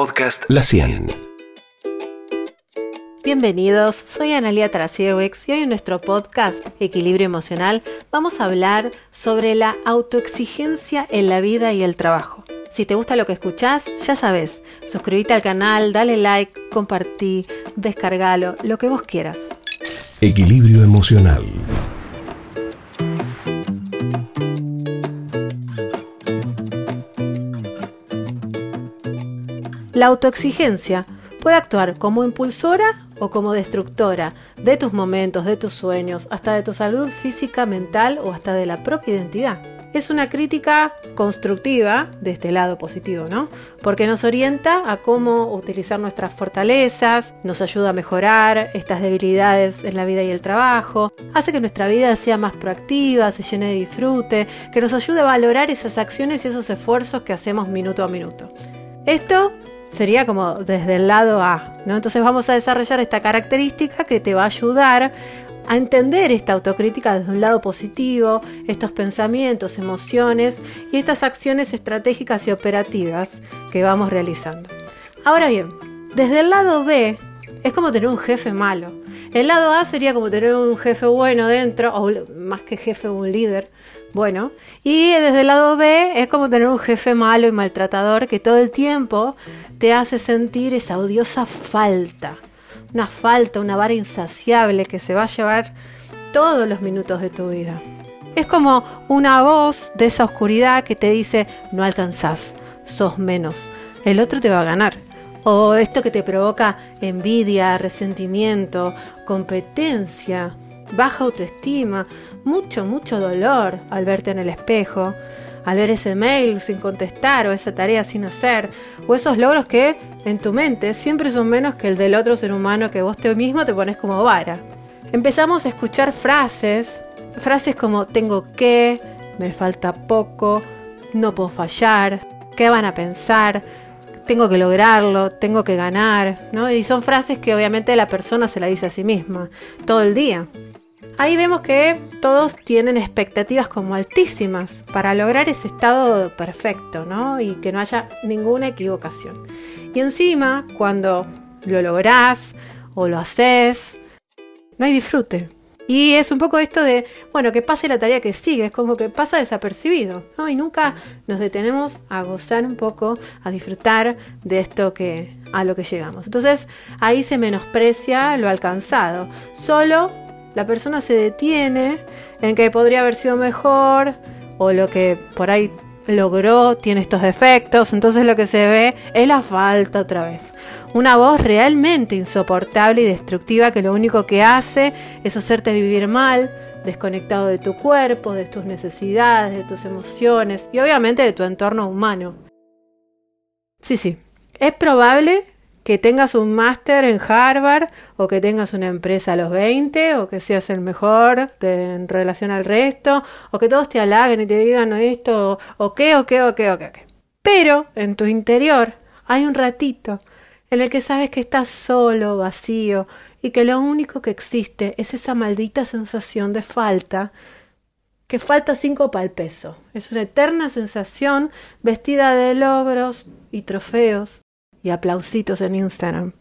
podcast La 100. Bienvenidos, soy Analia Trasiewicz y hoy en nuestro podcast Equilibrio Emocional vamos a hablar sobre la autoexigencia en la vida y el trabajo. Si te gusta lo que escuchás, ya sabes, suscríbete al canal, dale like, compartí, descargalo, lo que vos quieras. Equilibrio Emocional. La autoexigencia puede actuar como impulsora o como destructora de tus momentos, de tus sueños, hasta de tu salud física, mental o hasta de la propia identidad. Es una crítica constructiva de este lado positivo, ¿no? Porque nos orienta a cómo utilizar nuestras fortalezas, nos ayuda a mejorar estas debilidades en la vida y el trabajo, hace que nuestra vida sea más proactiva, se llene de disfrute, que nos ayude a valorar esas acciones y esos esfuerzos que hacemos minuto a minuto. Esto sería como desde el lado A, ¿no? Entonces vamos a desarrollar esta característica que te va a ayudar a entender esta autocrítica desde un lado positivo, estos pensamientos, emociones y estas acciones estratégicas y operativas que vamos realizando. Ahora bien, desde el lado B es como tener un jefe malo. El lado A sería como tener un jefe bueno dentro, o más que jefe, un líder bueno. Y desde el lado B es como tener un jefe malo y maltratador que todo el tiempo te hace sentir esa odiosa falta. Una falta, una vara insaciable que se va a llevar todos los minutos de tu vida. Es como una voz de esa oscuridad que te dice, no alcanzás, sos menos, el otro te va a ganar. O esto que te provoca envidia, resentimiento, competencia, baja autoestima, mucho, mucho dolor al verte en el espejo, al ver ese mail sin contestar o esa tarea sin hacer, o esos logros que en tu mente siempre son menos que el del otro ser humano que vos te mismo te pones como vara. Empezamos a escuchar frases, frases como tengo que, me falta poco, no puedo fallar, qué van a pensar, tengo que lograrlo, tengo que ganar, ¿no? Y son frases que obviamente la persona se la dice a sí misma todo el día. Ahí vemos que todos tienen expectativas como altísimas para lograr ese estado perfecto, ¿no? Y que no haya ninguna equivocación. Y encima, cuando lo lográs o lo haces, no hay disfrute. Y es un poco esto de, bueno, que pase la tarea que sigue, es como que pasa desapercibido, ¿no? Y nunca nos detenemos a gozar un poco, a disfrutar de esto que a lo que llegamos. Entonces, ahí se menosprecia lo alcanzado. Solo la persona se detiene en que podría haber sido mejor o lo que por ahí logró tiene estos defectos, entonces lo que se ve es la falta otra vez. Una voz realmente insoportable y destructiva que lo único que hace es hacerte vivir mal, desconectado de tu cuerpo, de tus necesidades, de tus emociones y obviamente de tu entorno humano. Sí, sí, es probable que tengas un máster en Harvard o que tengas una empresa a los 20 o que seas el mejor en relación al resto o que todos te halaguen y te digan esto o qué o qué o qué o qué. Pero en tu interior hay un ratito en el que sabes que estás solo, vacío y que lo único que existe es esa maldita sensación de falta que falta cinco para peso. Es una eterna sensación vestida de logros y trofeos y aplausitos en Instagram.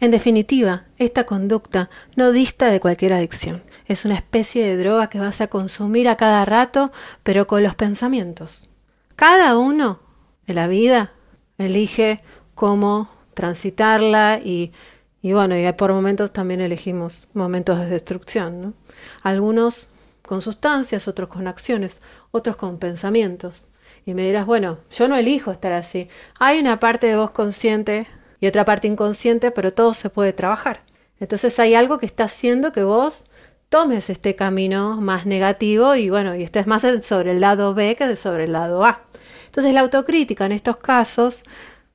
En definitiva, esta conducta no dista de cualquier adicción. Es una especie de droga que vas a consumir a cada rato, pero con los pensamientos. Cada uno en la vida elige cómo transitarla y, y bueno, y por momentos también elegimos momentos de destrucción. ¿no? Algunos con sustancias, otros con acciones, otros con pensamientos. Y me dirás, bueno, yo no elijo estar así. Hay una parte de vos consciente y otra parte inconsciente, pero todo se puede trabajar. Entonces hay algo que está haciendo que vos tomes este camino más negativo y bueno, y estés más sobre el lado B que sobre el lado A. Entonces la autocrítica en estos casos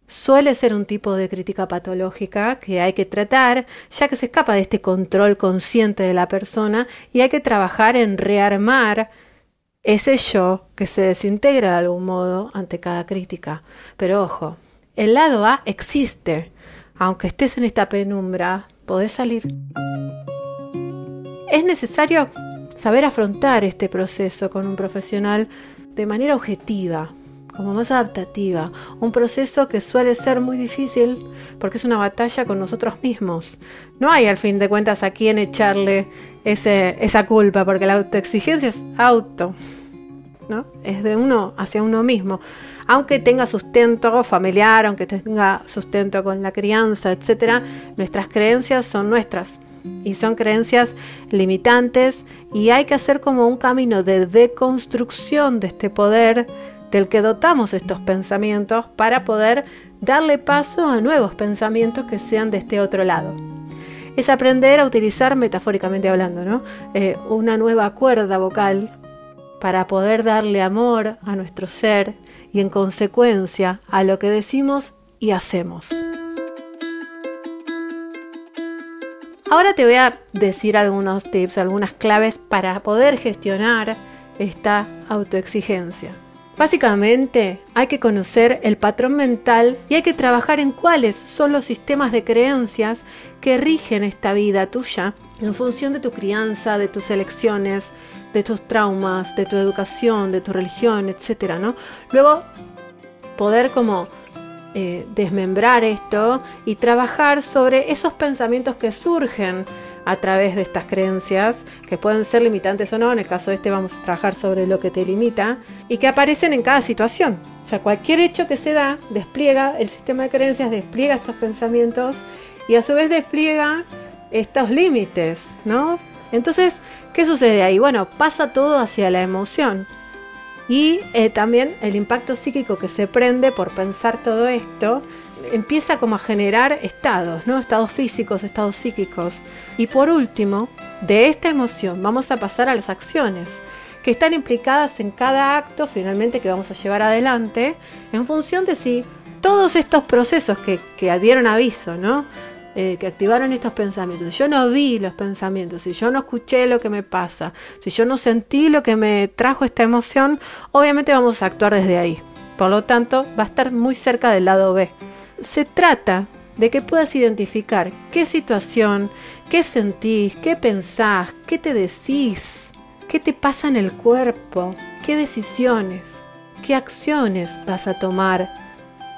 suele ser un tipo de crítica patológica que hay que tratar, ya que se escapa de este control consciente de la persona y hay que trabajar en rearmar ese yo que se desintegra de algún modo ante cada crítica. Pero ojo, el lado A existe. Aunque estés en esta penumbra, podés salir. Es necesario saber afrontar este proceso con un profesional de manera objetiva, como más adaptativa, un proceso que suele ser muy difícil porque es una batalla con nosotros mismos. No hay al fin de cuentas a quién echarle esa culpa, porque la autoexigencia es auto, ¿no? Es de uno hacia uno mismo. Aunque tenga sustento familiar, aunque tenga sustento con la crianza, etc., nuestras creencias son nuestras y son creencias limitantes y hay que hacer como un camino de deconstrucción de este poder del que dotamos estos pensamientos para poder darle paso a nuevos pensamientos que sean de este otro lado. Es aprender a utilizar, metafóricamente hablando, ¿no? Eh, una nueva cuerda vocal para poder darle amor a nuestro ser y en consecuencia a lo que decimos y hacemos. Ahora te voy a decir algunos tips, algunas claves para poder gestionar esta autoexigencia. Básicamente hay que conocer el patrón mental y hay que trabajar en cuáles son los sistemas de creencias que rigen esta vida tuya en función de tu crianza, de tus elecciones, de tus traumas, de tu educación, de tu religión, etc. ¿no? Luego poder como eh, desmembrar esto y trabajar sobre esos pensamientos que surgen a través de estas creencias, que pueden ser limitantes o no, en el caso de este vamos a trabajar sobre lo que te limita, y que aparecen en cada situación. O sea, cualquier hecho que se da, despliega el sistema de creencias, despliega estos pensamientos y a su vez despliega estos límites, ¿no? Entonces, ¿qué sucede ahí? Bueno, pasa todo hacia la emoción. Y eh, también el impacto psíquico que se prende por pensar todo esto empieza como a generar estados, ¿no? Estados físicos, estados psíquicos. Y por último, de esta emoción vamos a pasar a las acciones que están implicadas en cada acto finalmente que vamos a llevar adelante en función de si todos estos procesos que, que dieron aviso, ¿no? Eh, que activaron estos pensamientos, si yo no vi los pensamientos, si yo no escuché lo que me pasa, si yo no sentí lo que me trajo esta emoción, obviamente vamos a actuar desde ahí. Por lo tanto, va a estar muy cerca del lado B. Se trata de que puedas identificar qué situación, qué sentís, qué pensás, qué te decís, qué te pasa en el cuerpo, qué decisiones, qué acciones vas a tomar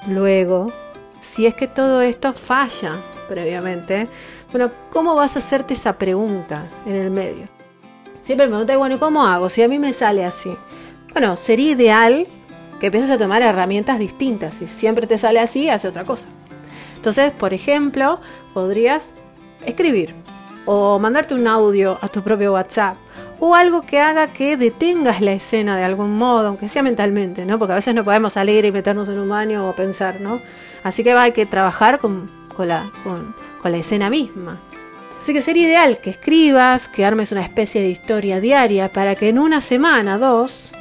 luego si es que todo esto falla previamente, bueno, ¿cómo vas a hacerte esa pregunta en el medio? Siempre me preguntas, bueno, ¿cómo hago? Si a mí me sale así. Bueno, sería ideal que empieces a tomar herramientas distintas. Si siempre te sale así, hace otra cosa. Entonces, por ejemplo, podrías escribir o mandarte un audio a tu propio WhatsApp o algo que haga que detengas la escena de algún modo, aunque sea mentalmente, ¿no? Porque a veces no podemos salir y meternos en un baño o pensar, ¿no? Así que hay que trabajar con con la, con, la escena misma. Así que sería ideal que escribas, que armes una especie de historia diaria para que en una semana, dos,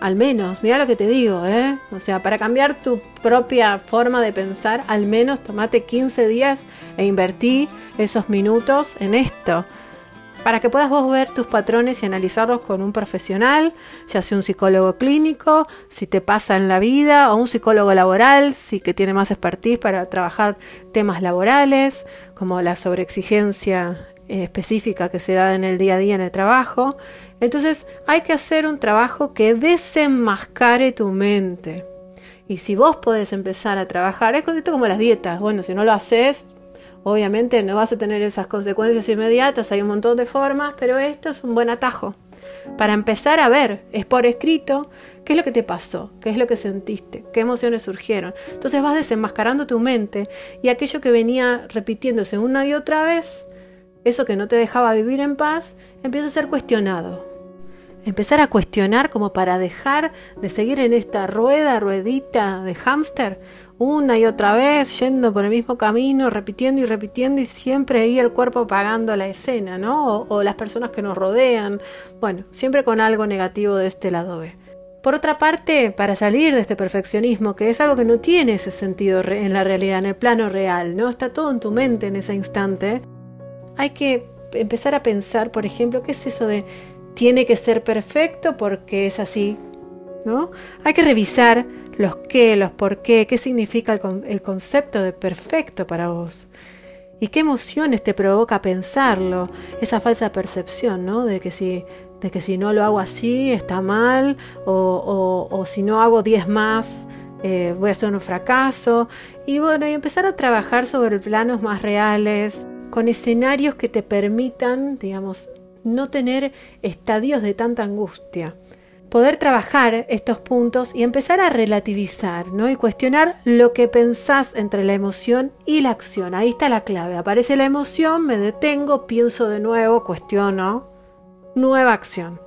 al menos, mira lo que te digo, ¿eh? O sea, para cambiar tu propia forma de pensar, al menos tomate 15 días e invertí esos minutos en esto para que puedas vos ver tus patrones y analizarlos con un profesional, ya sea un psicólogo clínico, si te pasa en la vida, o un psicólogo laboral, si que tiene más expertise para trabajar temas laborales, como la sobreexigencia específica que se da en el día a día en el trabajo. Entonces hay que hacer un trabajo que desenmascare tu mente. Y si vos podés empezar a trabajar, es como las dietas. Bueno, si no lo haces, Obviamente no vas a tener esas consecuencias inmediatas, hay un montón de formas, pero esto es un buen atajo. Para empezar a ver, es por escrito, qué es lo que te pasó, qué es lo que sentiste, qué emociones surgieron. Entonces vas desenmascarando tu mente y aquello que venía repitiéndose una y otra vez, eso que no te dejaba vivir en paz, empieza a ser cuestionado. Empezar a cuestionar como para dejar de seguir en esta rueda, ruedita de hámster, una y otra vez, yendo por el mismo camino, repitiendo y repitiendo y siempre ahí el cuerpo pagando la escena, ¿no? O, las personas que nos rodean, bueno, siempre con algo negativo de este lado B. Por otra parte, para salir de este perfeccionismo, que es algo que no tiene ese sentido en la realidad, en el plano real, ¿no? Está todo en tu mente en ese instante, hay que empezar a pensar, por ejemplo, ¿qué es eso de tiene que ser perfecto porque es así? ¿No? Hay que revisar los qué, los por qué, qué significa el, concepto de perfecto para vos. ¿Y qué emociones te provoca pensarlo? Esa falsa percepción, ¿no? De que si de que si no lo hago así está mal, o, si no hago 10 más, eh, voy a ser un fracaso. Y bueno, y empezar a trabajar sobre planos más reales, con escenarios que te permitan, digamos, no tener estadios de tanta angustia. Poder trabajar estos puntos y empezar a relativizar, ¿no? Y cuestionar lo que pensás entre la emoción y la acción. Ahí está la clave. Aparece la emoción, me detengo, pienso de nuevo, cuestiono, nueva acción.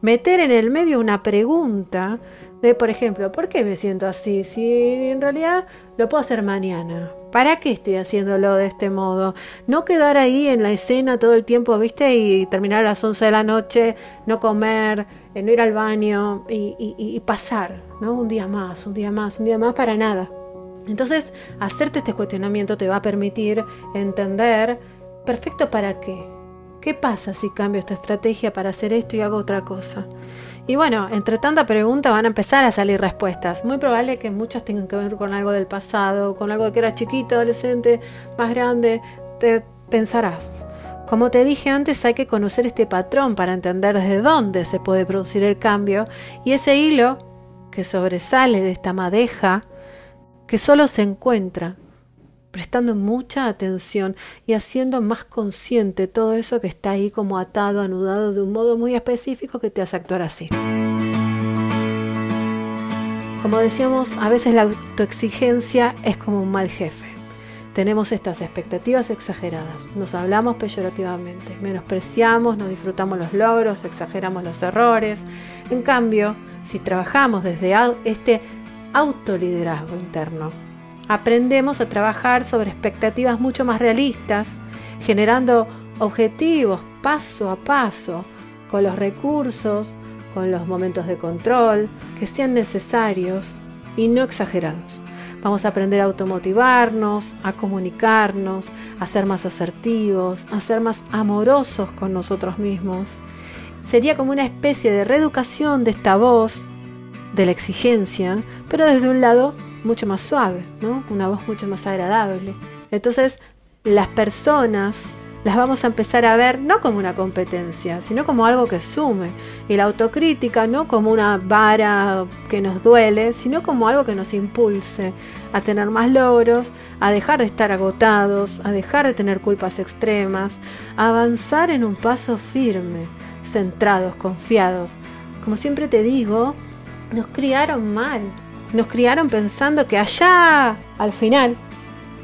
Meter en el medio una pregunta de, por ejemplo, ¿por qué me siento así? Si en realidad lo puedo hacer mañana. ¿Para qué estoy haciéndolo de este modo? No quedar ahí en la escena todo el tiempo, ¿viste? Y terminar a las 11 de la noche, no comer, eh, no ir al baño y, y pasar, ¿no? Un día más, un día más, un día más para nada. Entonces, hacerte este cuestionamiento te va a permitir entender, perfecto, ¿para qué? ¿Qué pasa si cambio esta estrategia para hacer esto y hago otra cosa? Y bueno, entre tanta pregunta van a empezar a salir respuestas. Muy probable que muchas tengan que ver con algo del pasado, con algo que era chiquito, adolescente, más grande. Te pensarás. Como te dije antes, hay que conocer este patrón para entender desde dónde se puede producir el cambio y ese hilo que sobresale de esta madeja que solo se encuentra prestando mucha atención y haciendo más consciente todo eso que está ahí como atado, anudado de un modo muy específico que te hace actuar así. Como decíamos, a veces la autoexigencia es como un mal jefe. Tenemos estas expectativas exageradas, nos hablamos peyorativamente, menospreciamos, no disfrutamos los logros, exageramos los errores. En cambio, si trabajamos desde este autoliderazgo interno, aprendemos a trabajar sobre expectativas mucho más realistas, generando objetivos paso a paso, con los recursos, con los momentos de control que sean necesarios y no exagerados. Vamos a aprender a automotivarnos, a comunicarnos, a ser más asertivos, a ser más amorosos con nosotros mismos. Sería como una especie de reeducación de esta voz, de la exigencia, pero desde un lado mucho más suave, ¿no? Una voz mucho más agradable. Entonces, las personas las vamos a empezar a ver no como una competencia, sino como algo que sume. Y la autocrítica no como una vara que nos duele, sino como algo que nos impulse a tener más logros, a dejar de estar agotados, a dejar de tener culpas extremas, a avanzar en un paso firme, centrados, confiados. Como siempre te digo, nos criaron mal, nos criaron pensando que allá, al final,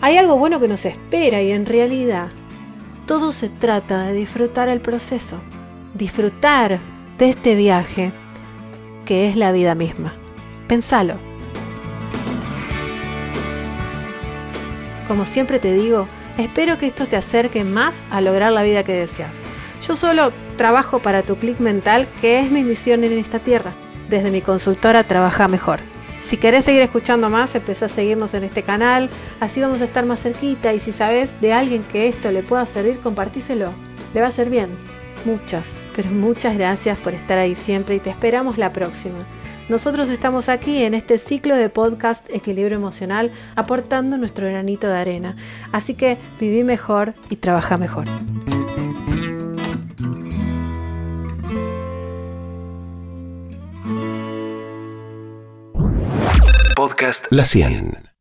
hay algo bueno que nos espera y en realidad todo se trata de disfrutar el proceso, disfrutar de este viaje que es la vida misma. Pensalo. Como siempre te digo, espero que esto te acerque más a lograr la vida que deseas. Yo solo trabajo para tu clic mental, que es mi misión en esta tierra. Desde mi consultora Trabaja Mejor. Si querés seguir escuchando más, empezá a seguirnos en este canal, así vamos a estar más cerquita y si sabes de alguien que esto le pueda servir, compartíselo, le va a ser bien. Muchas, pero muchas gracias por estar ahí siempre y te esperamos la próxima. Nosotros estamos aquí en este ciclo de podcast Equilibrio Emocional aportando nuestro granito de arena. Así que viví mejor y trabaja mejor. La 100.